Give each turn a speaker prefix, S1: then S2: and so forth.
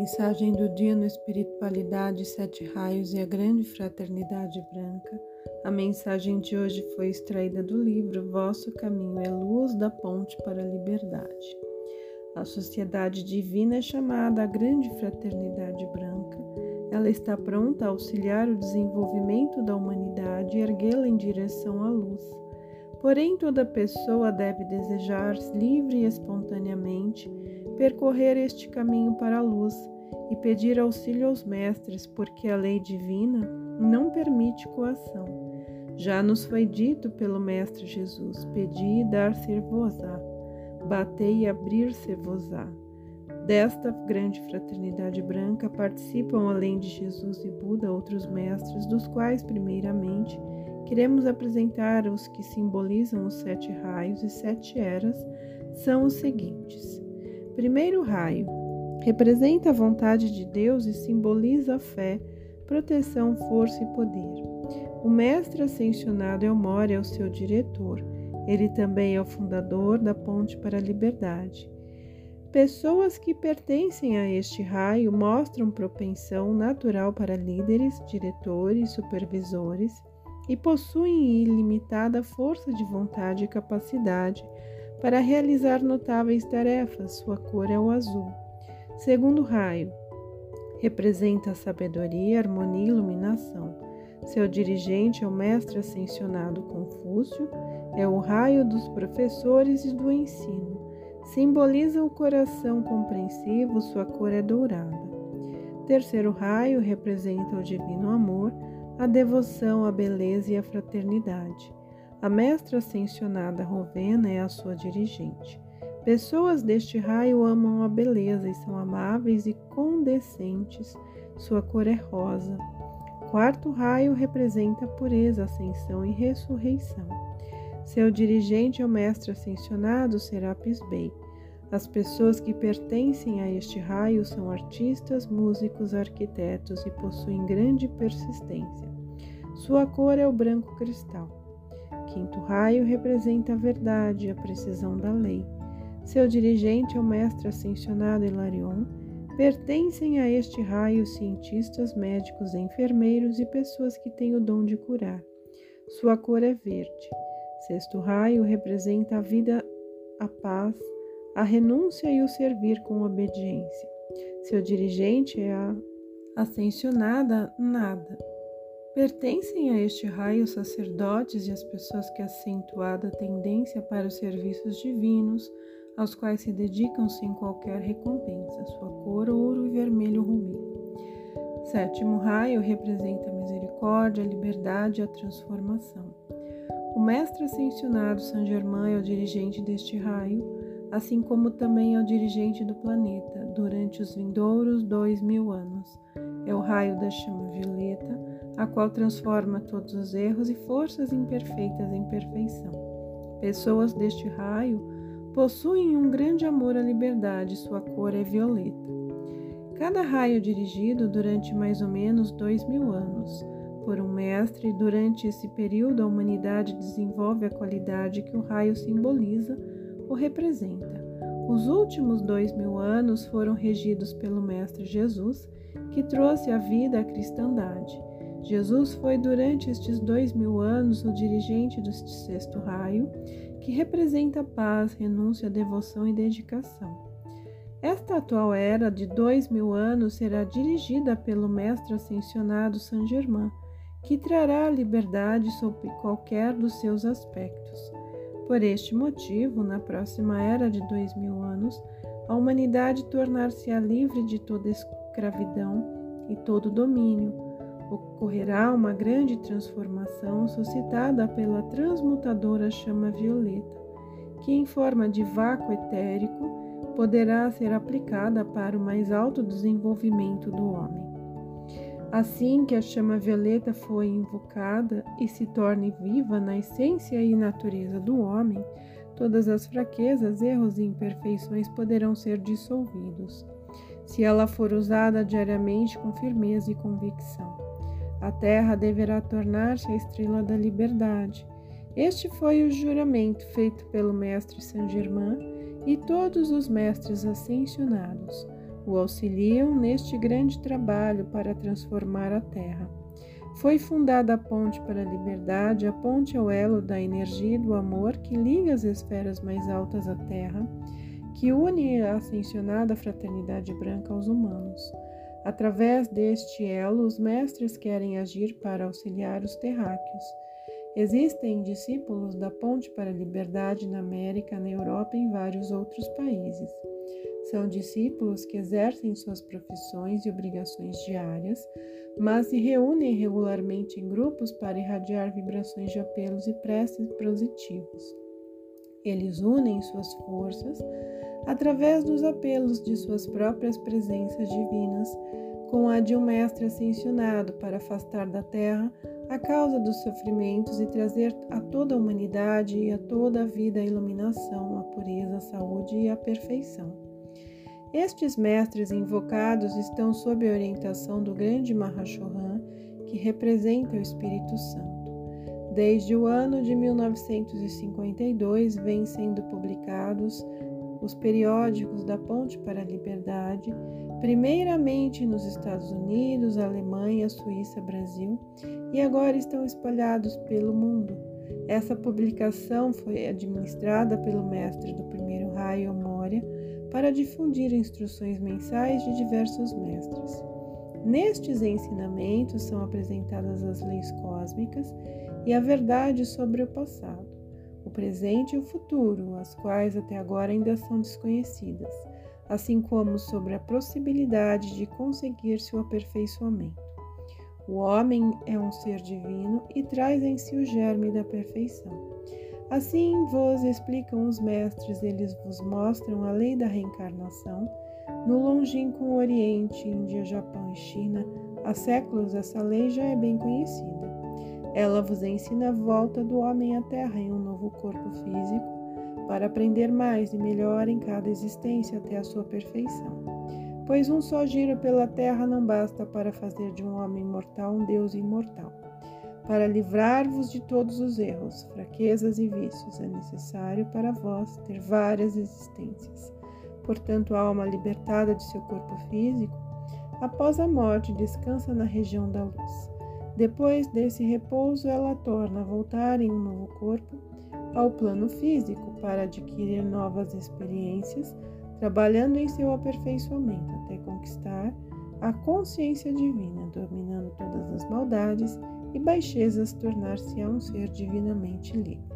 S1: mensagem do dia no Espiritualidade Sete Raios e a Grande Fraternidade Branca. A mensagem de hoje foi extraída do livro Vosso Caminho é Luz da Ponte para a Liberdade. A sociedade divina é chamada a Grande Fraternidade Branca. Ela está pronta a auxiliar o desenvolvimento da humanidade e erguê-la em direção à luz. Porém, toda pessoa deve desejar livre e espontaneamente percorrer este caminho para a luz e pedir auxílio aos mestres, porque a lei divina não permite coação. Já nos foi dito pelo Mestre Jesus: Pedi e dar-se-vos-á, batei e abrir-se-vos-á. Desta grande fraternidade branca participam, além de Jesus e Buda, outros mestres, dos quais, primeiramente, queremos apresentar os que simbolizam os sete raios e sete eras, são os seguintes. Primeiro raio representa a vontade de Deus e simboliza a fé, proteção, força e poder. O mestre ascensionado Elmore é o seu diretor. Ele também é o fundador da Ponte para a Liberdade. Pessoas que pertencem a este raio mostram propensão natural para líderes, diretores, supervisores e possuem ilimitada força de vontade e capacidade para realizar notáveis tarefas. Sua cor é o azul. Segundo raio, representa a sabedoria, harmonia e iluminação. Seu dirigente é o mestre ascensionado Confúcio, é o raio dos professores e do ensino. Simboliza o coração compreensivo, sua cor é dourada. Terceiro raio representa o divino amor, a devoção, a beleza e a fraternidade. A mestra ascensionada Rovena é a sua dirigente. Pessoas deste raio amam a beleza e são amáveis e condescentes. Sua cor é rosa. Quarto raio representa a pureza, ascensão e ressurreição. Seu dirigente é o mestre ascensionado Serapis Bey. As pessoas que pertencem a este raio são artistas, músicos, arquitetos e possuem grande persistência. Sua cor é o branco cristal. Quinto raio representa a verdade, a precisão da lei. Seu dirigente é o mestre ascensionado Hilarion. Pertencem a este raio cientistas, médicos, enfermeiros e pessoas que têm o dom de curar. Sua cor é verde. Sexto raio representa a vida, a paz, a renúncia e o servir com obediência. Seu dirigente é a ascensionada Nada. Pertencem a este raio os sacerdotes e as pessoas que acentuada tendência para os serviços divinos, aos quais se dedicam sem qualquer recompensa, sua cor ouro e vermelho rubi. Sétimo raio representa a misericórdia, a liberdade e a transformação. O mestre ascensionado Saint Germain é o dirigente deste raio, assim como também é o dirigente do planeta durante os vindouros dois mil anos. É o raio da chama violeta a qual transforma todos os erros e forças imperfeitas em perfeição. Pessoas deste raio possuem um grande amor à liberdade, sua cor é violeta. Cada raio dirigido durante mais ou menos dois mil anos por um mestre, durante esse período a humanidade desenvolve a qualidade que o raio simboliza ou representa. Os últimos dois mil anos foram regidos pelo Mestre Jesus, que trouxe a vida à cristandade. Jesus foi durante estes dois mil anos o dirigente do sexto raio, que representa paz, renúncia, devoção e dedicação. Esta atual era de dois mil anos será dirigida pelo mestre ascensionado Saint Germain, que trará a liberdade sob qualquer dos seus aspectos. Por este motivo, na próxima era de dois mil anos, a humanidade tornar-se-á livre de toda escravidão e todo domínio ocorrerá uma grande transformação suscitada pela transmutadora chama violeta, que, em forma de vácuo etérico, poderá ser aplicada para o mais alto desenvolvimento do homem. Assim que a chama violeta foi invocada e se torne viva na essência e natureza do homem, todas as fraquezas, erros e imperfeições poderão ser dissolvidos, se ela for usada diariamente com firmeza e convicção. A terra deverá tornar-se a estrela da liberdade. Este foi o juramento feito pelo mestre Saint Germain e todos os mestres ascensionados. o auxiliam neste grande trabalho para transformar a Terra. Foi fundada a Ponte para a Liberdade, a ponte é o elo da energia e do amor que liga as esferas mais altas à Terra, que une a ascensionada fraternidade branca aos humanos. Através deste elo, os mestres querem agir para auxiliar os terráqueos. Existem discípulos da Ponte para a Liberdade na América, na Europa e em vários outros países. São discípulos que exercem suas profissões e obrigações diárias, mas se reúnem regularmente em grupos para irradiar vibrações de apelos e preces positivos. Eles unem suas forças através dos apelos de suas próprias presenças divinas com a de um mestre ascensionado para afastar da terra a causa dos sofrimentos e trazer a toda a humanidade e a toda a vida a iluminação, a pureza, a saúde e a perfeição. Estes mestres invocados estão sob a orientação do grande Mahashohan, que representa o Espírito Santo. Desde o ano de 1952 vêm sendo publicados os periódicos da Ponte para a Liberdade, primeiramente nos Estados Unidos, Alemanha, Suíça, Brasil, e agora estão espalhados pelo mundo. Essa publicação foi administrada pelo mestre do primeiro raio Moria para difundir instruções mensais de diversos mestres. Nestes ensinamentos são apresentadas as leis cósmicas e a verdade sobre o passado o presente e o futuro, as quais até agora ainda são desconhecidas, assim como sobre a possibilidade de conseguir seu aperfeiçoamento. O homem é um ser divino e traz em si o germe da perfeição. Assim vos explicam os mestres, eles vos mostram a lei da reencarnação. No longínquo Oriente, Índia, Japão e China, há séculos essa lei já é bem conhecida. Ela vos ensina a volta do homem à terra em um novo corpo físico, para aprender mais e melhor em cada existência até a sua perfeição. Pois um só giro pela terra não basta para fazer de um homem mortal um Deus imortal. Para livrar-vos de todos os erros, fraquezas e vícios, é necessário para vós ter várias existências. Portanto, a alma libertada de seu corpo físico, após a morte, descansa na região da luz. Depois desse repouso, ela torna a voltar em um novo corpo ao plano físico para adquirir novas experiências, trabalhando em seu aperfeiçoamento até conquistar a consciência divina, dominando todas as maldades e baixezas, tornar-se a um ser divinamente livre.